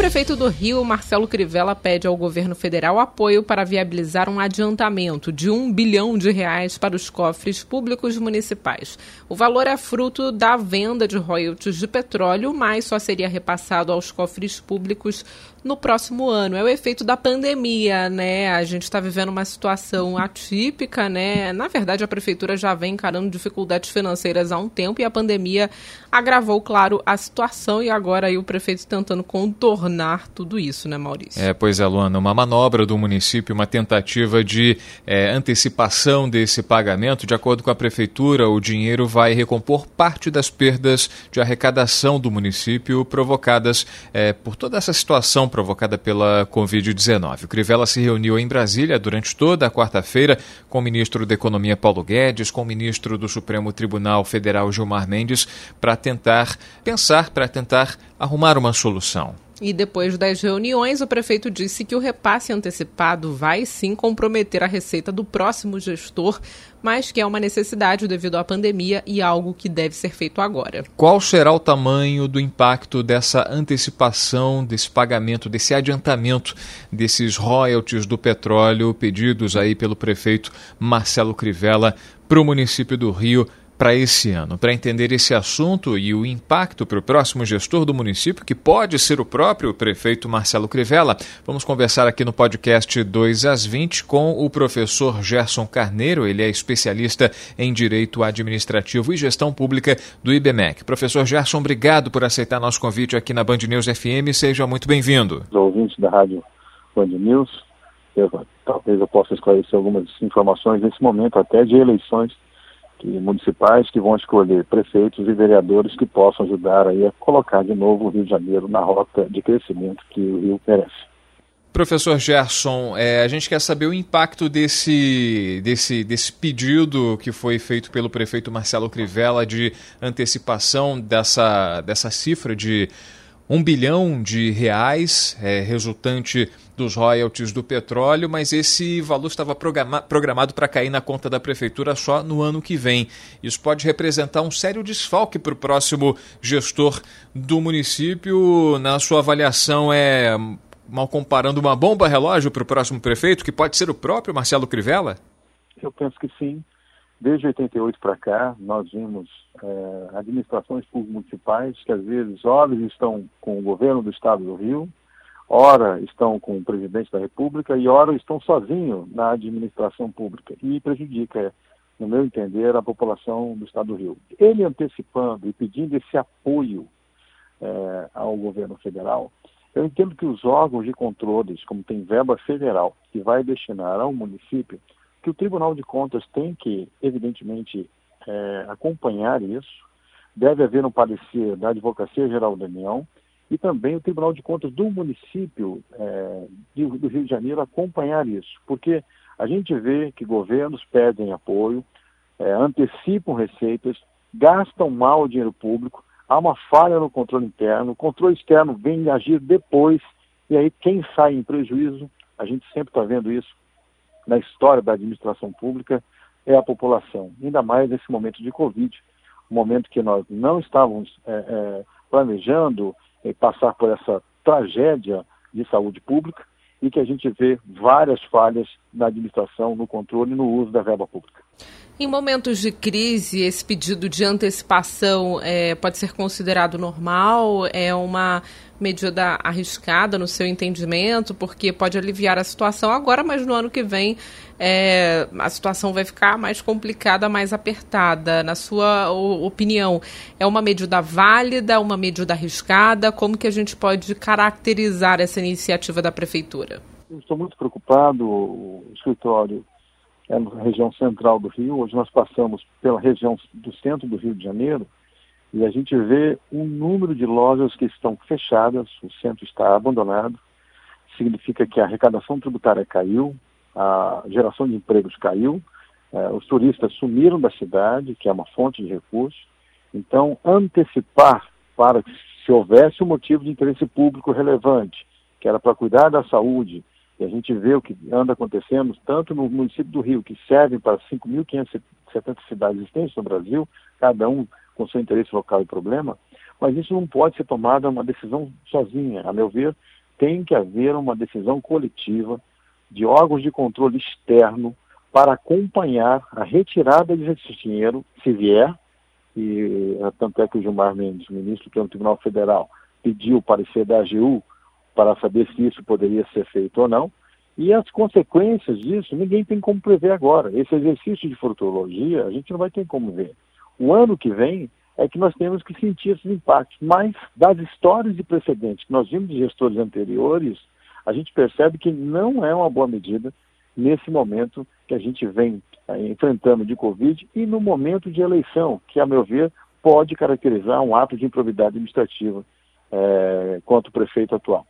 Prefeito do Rio, Marcelo Crivella, pede ao governo federal apoio para viabilizar um adiantamento de um bilhão de reais para os cofres públicos municipais. O valor é fruto da venda de royalties de petróleo, mas só seria repassado aos cofres públicos no próximo ano. É o efeito da pandemia, né? A gente está vivendo uma situação atípica, né? Na verdade, a prefeitura já vem encarando dificuldades financeiras há um tempo e a pandemia agravou, claro, a situação e agora aí o prefeito tentando contornar tudo isso, né, Maurício? É, pois é, Luana, uma manobra do município, uma tentativa de é, antecipação desse pagamento. De acordo com a prefeitura, o dinheiro vai recompor parte das perdas de arrecadação do município provocadas é, por toda essa situação provocada pela Covid-19. O Crivella se reuniu em Brasília durante toda a quarta-feira com o ministro da Economia Paulo Guedes, com o ministro do Supremo Tribunal Federal Gilmar Mendes, para tentar pensar, para tentar arrumar uma solução. E depois das reuniões, o prefeito disse que o repasse antecipado vai sim comprometer a receita do próximo gestor, mas que é uma necessidade devido à pandemia e algo que deve ser feito agora. Qual será o tamanho do impacto dessa antecipação, desse pagamento, desse adiantamento desses royalties do petróleo pedidos aí pelo prefeito Marcelo Crivella para o município do Rio? Para esse ano. Para entender esse assunto e o impacto para o próximo gestor do município, que pode ser o próprio prefeito Marcelo Crivella, vamos conversar aqui no podcast 2 às 20 com o professor Gerson Carneiro. Ele é especialista em Direito Administrativo e Gestão Pública do IBMEC. Professor Gerson, obrigado por aceitar nosso convite aqui na Band News FM. Seja muito bem-vindo. Os ouvintes da Rádio Band News, eu, talvez eu possa esclarecer algumas informações nesse momento até de eleições que, municipais que vão escolher prefeitos e vereadores que possam ajudar aí a colocar de novo o Rio de Janeiro na rota de crescimento que o Rio merece. Professor Gerson, é, a gente quer saber o impacto desse, desse, desse pedido que foi feito pelo prefeito Marcelo Crivella de antecipação dessa, dessa cifra de um bilhão de reais, é, resultante dos royalties do petróleo, mas esse valor estava programa programado para cair na conta da prefeitura só no ano que vem. Isso pode representar um sério desfalque para o próximo gestor do município. Na sua avaliação, é mal comparando uma bomba relógio para o próximo prefeito, que pode ser o próprio Marcelo Crivella? Eu penso que sim. Desde 88 para cá, nós vimos é, administrações públicas municipais que às vezes horas estão com o governo do estado do Rio, ora estão com o presidente da República e ora estão sozinhos na administração pública e prejudica, no meu entender, a população do estado do Rio. Ele antecipando e pedindo esse apoio é, ao governo federal, eu entendo que os órgãos de controles, como tem verba federal que vai destinar ao município, que o Tribunal de Contas tem que, evidentemente, é, acompanhar isso. Deve haver um parecer da Advocacia Geral da União e também o Tribunal de Contas do município é, do Rio de Janeiro acompanhar isso, porque a gente vê que governos pedem apoio, é, antecipam receitas, gastam mal o dinheiro público, há uma falha no controle interno, o controle externo vem agir depois, e aí quem sai em prejuízo, a gente sempre está vendo isso, na história da administração pública é a população, ainda mais nesse momento de Covid, um momento que nós não estávamos é, é, planejando passar por essa tragédia de saúde pública e que a gente vê várias falhas na administração, no controle e no uso da verba pública. Em momentos de crise, esse pedido de antecipação é, pode ser considerado normal? É uma medida arriscada no seu entendimento, porque pode aliviar a situação agora, mas no ano que vem é, a situação vai ficar mais complicada, mais apertada. Na sua opinião, é uma medida válida, uma medida arriscada? Como que a gente pode caracterizar essa iniciativa da prefeitura? Eu estou muito preocupado. O escritório é na região central do Rio. Hoje nós passamos pela região do centro do Rio de Janeiro e a gente vê um número de lojas que estão fechadas, o centro está abandonado. Significa que a arrecadação tributária caiu, a geração de empregos caiu, eh, os turistas sumiram da cidade, que é uma fonte de recursos. Então, antecipar para que se houvesse um motivo de interesse público relevante que era para cuidar da saúde, e a gente vê o que anda acontecendo, tanto no município do Rio, que serve para 5.570 cidades existentes no Brasil, cada um com seu interesse local e problema, mas isso não pode ser tomada uma decisão sozinha. A meu ver, tem que haver uma decisão coletiva de órgãos de controle externo para acompanhar a retirada desse dinheiro, se vier, e tanto é que o Gilmar Mendes, ministro do Tribunal Federal, pediu o parecer da AGU para saber se isso poderia ser feito ou não, e as consequências disso ninguém tem como prever agora. Esse exercício de futurologia a gente não vai ter como ver. O ano que vem é que nós temos que sentir esses impactos, mas das histórias de precedentes que nós vimos de gestores anteriores, a gente percebe que não é uma boa medida nesse momento que a gente vem eh, enfrentando de Covid e no momento de eleição, que, a meu ver, pode caracterizar um ato de improbidade administrativa é, contra o prefeito atual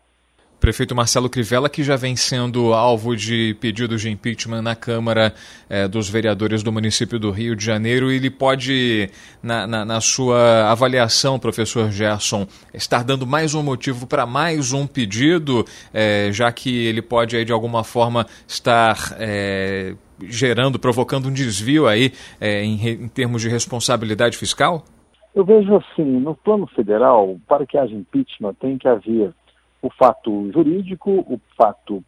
prefeito Marcelo Crivella, que já vem sendo alvo de pedidos de impeachment na Câmara eh, dos Vereadores do município do Rio de Janeiro. Ele pode, na, na, na, sua avaliação, professor Gerson, estar dando mais um motivo para mais um pedido, eh, já que ele pode, aí, de alguma forma, estar. Eh, gerando, provocando um desvio aí em, em termos de responsabilidade fiscal? Eu vejo assim, no plano federal, para que haja impeachment, tem que haver o fato jurídico, o fato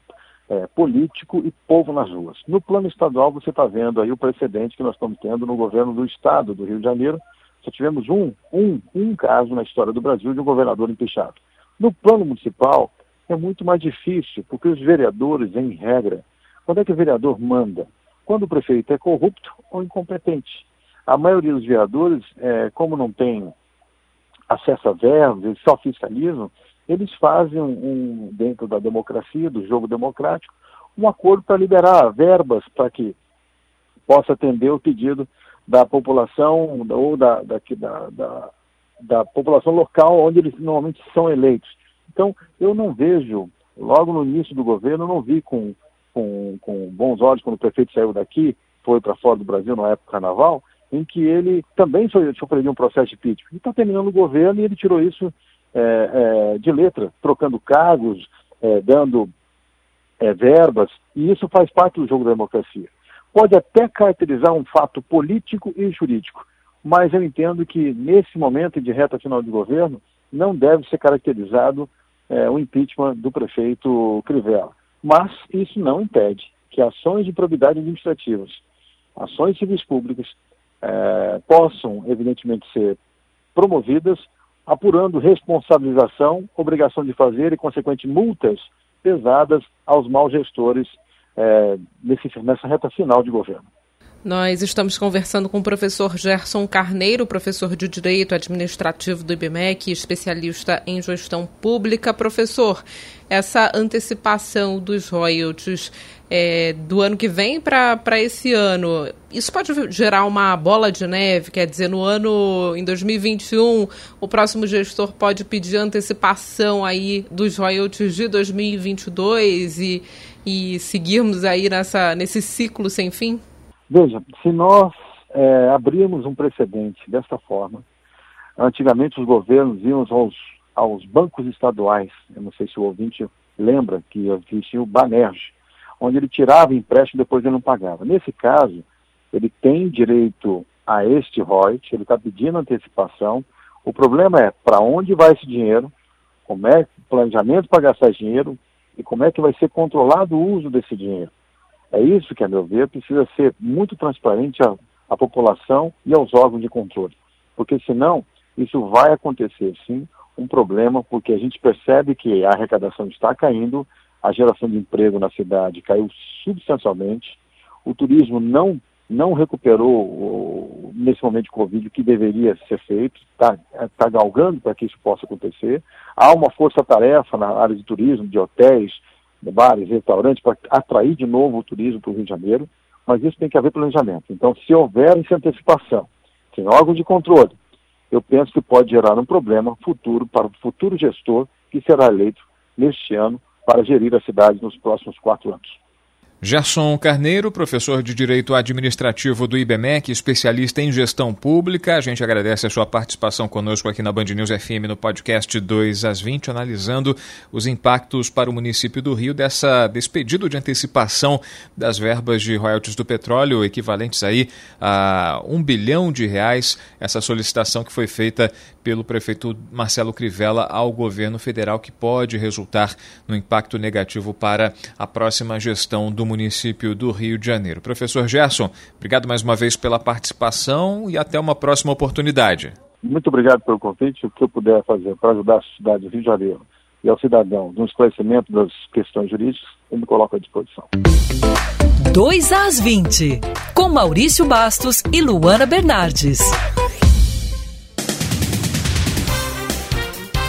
é, político e povo nas ruas. No plano estadual, você está vendo aí o precedente que nós estamos tendo no governo do estado do Rio de Janeiro. Só tivemos um, um, um caso na história do Brasil de um governador empichado. No plano municipal, é muito mais difícil, porque os vereadores, em regra, quando é que o vereador manda? Quando o prefeito é corrupto ou incompetente. A maioria dos vereadores, é, como não tem acesso a verbos, eles só fiscalizam, eles fazem um, dentro da democracia, do jogo democrático, um acordo para liberar verbas para que possa atender o pedido da população ou da, da, da, da, população local onde eles normalmente são eleitos. Então, eu não vejo, logo no início do governo, eu não vi com, com, com bons olhos quando o prefeito saiu daqui, foi para fora do Brasil na época do carnaval, em que ele também sofreu um processo de impeachment. Ele está terminando o governo e ele tirou isso é, é, de letra, trocando cargos, é, dando é, verbas, e isso faz parte do jogo da democracia. Pode até caracterizar um fato político e jurídico, mas eu entendo que nesse momento de reta final de governo não deve ser caracterizado é, o impeachment do prefeito Crivella. Mas isso não impede que ações de probidade administrativas, ações civis públicas, é, possam, evidentemente, ser promovidas apurando responsabilização, obrigação de fazer e, consequente, multas pesadas aos maus gestores é, nesse, nessa reta final de governo. Nós estamos conversando com o professor Gerson Carneiro, professor de Direito Administrativo do IBMEC, especialista em gestão pública. Professor, essa antecipação dos royalties é, do ano que vem para esse ano, isso pode gerar uma bola de neve? Quer dizer, no ano, em 2021, o próximo gestor pode pedir antecipação aí dos royalties de 2022 e, e seguirmos aí nessa, nesse ciclo sem fim? Veja, se nós é, abrirmos um precedente dessa forma, antigamente os governos iam aos, aos bancos estaduais, eu não sei se o ouvinte lembra que existia o Banerj, onde ele tirava empréstimo e depois ele não pagava. Nesse caso, ele tem direito a este royalty, ele está pedindo antecipação. O problema é para onde vai esse dinheiro, como é o planejamento para gastar esse dinheiro e como é que vai ser controlado o uso desse dinheiro. É isso que, a meu ver, precisa ser muito transparente à, à população e aos órgãos de controle. Porque senão, isso vai acontecer sim um problema, porque a gente percebe que a arrecadação está caindo, a geração de emprego na cidade caiu substancialmente, o turismo não, não recuperou nesse momento de Covid o que deveria ser feito, está tá galgando para que isso possa acontecer. Há uma força-tarefa na área de turismo, de hotéis, bares, restaurantes, para atrair de novo o turismo para o Rio de Janeiro, mas isso tem que haver planejamento. Então, se houver essa antecipação, sem órgão de controle, eu penso que pode gerar um problema futuro para o futuro gestor que será eleito neste ano para gerir a cidade nos próximos quatro anos. Gerson Carneiro, professor de Direito Administrativo do IBMEC, especialista em gestão pública. A gente agradece a sua participação conosco aqui na Band News FM no podcast 2 às 20, analisando os impactos para o município do Rio dessa, desse pedido de antecipação das verbas de royalties do petróleo, equivalentes aí a um bilhão de reais. Essa solicitação que foi feita pelo prefeito Marcelo Crivella ao governo federal, que pode resultar no impacto negativo para a próxima gestão do município do Rio de Janeiro. Professor Gerson, obrigado mais uma vez pela participação e até uma próxima oportunidade. Muito obrigado pelo convite. O que eu puder fazer para ajudar a cidade do Rio de Janeiro e ao cidadão no esclarecimento das questões jurídicas, eu me coloco à disposição. 2 às 20, com Maurício Bastos e Luana Bernardes.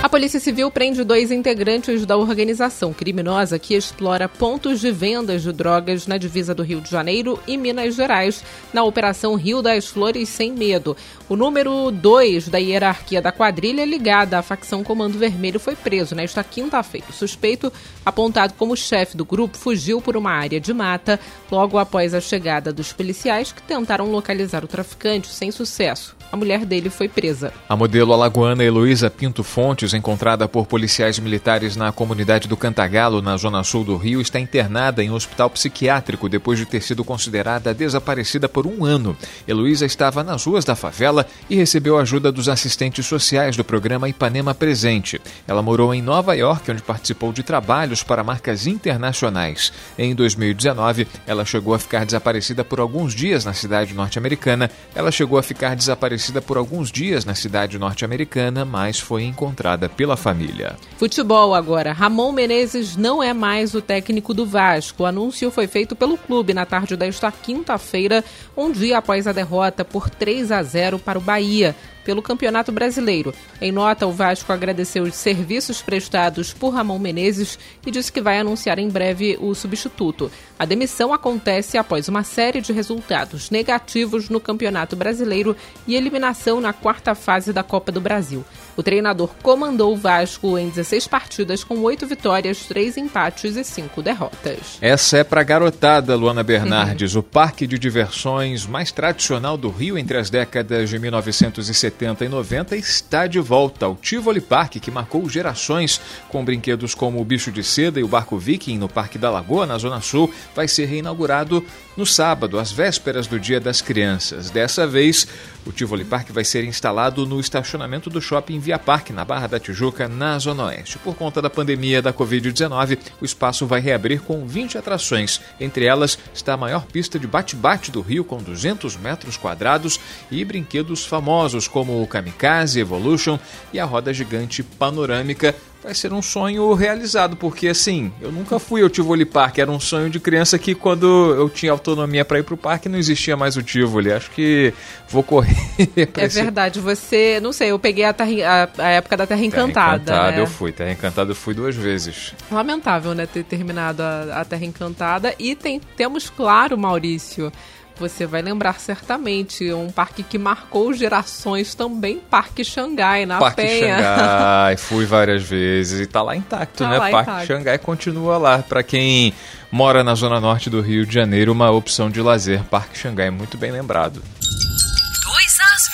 A Polícia Civil prende dois integrantes da organização criminosa que explora pontos de vendas de drogas na divisa do Rio de Janeiro e Minas Gerais, na Operação Rio das Flores Sem Medo. O número 2 da hierarquia da quadrilha ligada à facção Comando Vermelho foi preso nesta quinta-feira. O suspeito, apontado como chefe do grupo, fugiu por uma área de mata logo após a chegada dos policiais que tentaram localizar o traficante sem sucesso. A mulher dele foi presa. A modelo alagoana Heloísa Pinto Fontes, encontrada por policiais militares na comunidade do Cantagalo, na zona sul do Rio, está internada em um hospital psiquiátrico depois de ter sido considerada desaparecida por um ano. Heloísa estava nas ruas da favela e recebeu ajuda dos assistentes sociais do programa Ipanema Presente. Ela morou em Nova York, onde participou de trabalhos para marcas internacionais. Em 2019, ela chegou a ficar desaparecida por alguns dias na cidade norte-americana. Ela chegou a ficar desaparecida por alguns dias na cidade norte-americana, mas foi encontrada pela família. Futebol agora. Ramon Menezes não é mais o técnico do Vasco. O anúncio foi feito pelo clube na tarde desta quinta-feira, um dia após a derrota por 3 a 0 para o Bahia pelo Campeonato Brasileiro. Em nota, o Vasco agradeceu os serviços prestados por Ramon Menezes e disse que vai anunciar em breve o substituto. A demissão acontece após uma série de resultados negativos no Campeonato Brasileiro e eliminação na quarta fase da Copa do Brasil. O treinador comandou o Vasco em 16 partidas com 8 vitórias, 3 empates e 5 derrotas. Essa é para garotada, Luana Bernardes, uhum. o parque de diversões mais tradicional do Rio entre as décadas de 1970 e 90 está de volta. O Tivoli Park, que marcou gerações com brinquedos como o Bicho de Seda e o Barco Viking no Parque da Lagoa, na Zona Sul, vai ser reinaugurado no sábado, às vésperas do Dia das Crianças. Dessa vez, o Tivoli Park vai ser instalado no estacionamento do shopping Via Parque, na Barra da Tijuca, na Zona Oeste. Por conta da pandemia da Covid-19, o espaço vai reabrir com 20 atrações. Entre elas está a maior pista de bate-bate do Rio, com 200 metros quadrados, e brinquedos famosos como o Kamikaze Evolution e a roda gigante panorâmica vai ser um sonho realizado, porque assim, eu nunca fui ao Tivoli Park, era um sonho de criança que quando eu tinha autonomia para ir pro parque não existia mais o Tivoli. Acho que vou correr. é esse... verdade, você, não sei, eu peguei a, terra, a, a época da Terra Encantada. Terra Encantada, né? eu fui, Terra Encantada eu fui duas vezes. Lamentável, né, ter terminado a, a Terra Encantada e tem, temos claro, Maurício, você vai lembrar certamente um parque que marcou gerações também, Parque Xangai, na Parque Penha. Xangai, fui várias vezes e tá lá intacto, tá né? Lá Parque intacto. Xangai continua lá. Para quem mora na zona norte do Rio de Janeiro, uma opção de lazer, Parque Xangai, muito bem lembrado. 2 às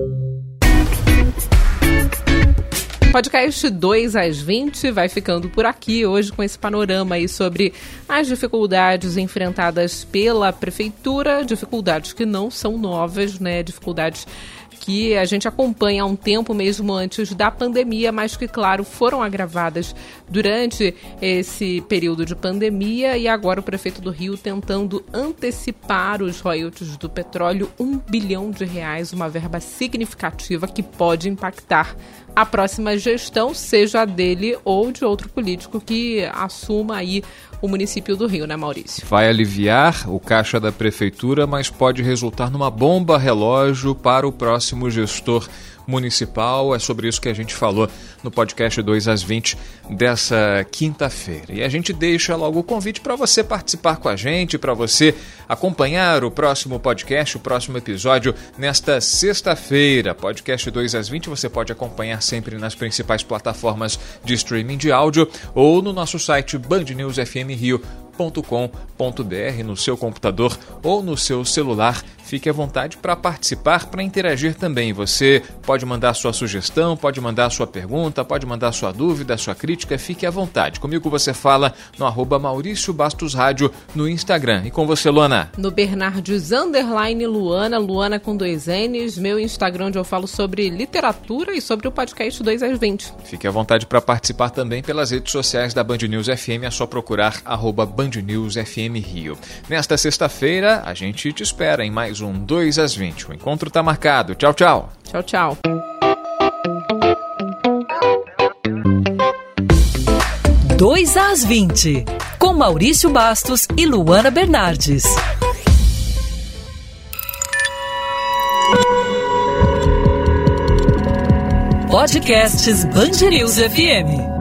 20. Podcast 2 às 20 vai ficando por aqui hoje com esse panorama aí sobre as dificuldades enfrentadas pela prefeitura, dificuldades que não são novas, né? Dificuldades que a gente acompanha há um tempo mesmo antes da pandemia, mas que, claro, foram agravadas durante esse período de pandemia e agora o prefeito do Rio tentando antecipar os royalties do petróleo, um bilhão de reais, uma verba significativa que pode impactar a próxima gestão, seja dele ou de outro político que assuma aí o município do Rio, né, Maurício? Vai aliviar o caixa da prefeitura, mas pode resultar numa bomba relógio para o próximo gestor municipal. É sobre isso que a gente falou no podcast 2 às 20 dessa quinta-feira. E a gente deixa logo o convite para você participar com a gente, para você acompanhar o próximo podcast, o próximo episódio nesta sexta-feira. Podcast 2 às 20 você pode acompanhar sempre nas principais plataformas de streaming de áudio ou no nosso site bandnewsfmrio.com no seu computador ou no seu celular. Fique à vontade para participar, para interagir também. Você pode mandar sua sugestão, pode mandar sua pergunta, pode mandar sua dúvida, sua crítica. Fique à vontade. Comigo você fala no arroba Maurício Bastos Rádio no Instagram. E com você, Luana? No Bernardes Underline Luana, Luana com dois N's. Meu Instagram onde eu falo sobre literatura e sobre o podcast 2 às 20. Fique à vontade para participar também pelas redes sociais da Band News FM. É só procurar arroba Band News FM Rio. Nesta sexta-feira, a gente te espera em mais um 2 às 20. O encontro está marcado. Tchau, tchau. Tchau, tchau. Dois às 20, com Maurício Bastos e Luana Bernardes. Podcasts News FM.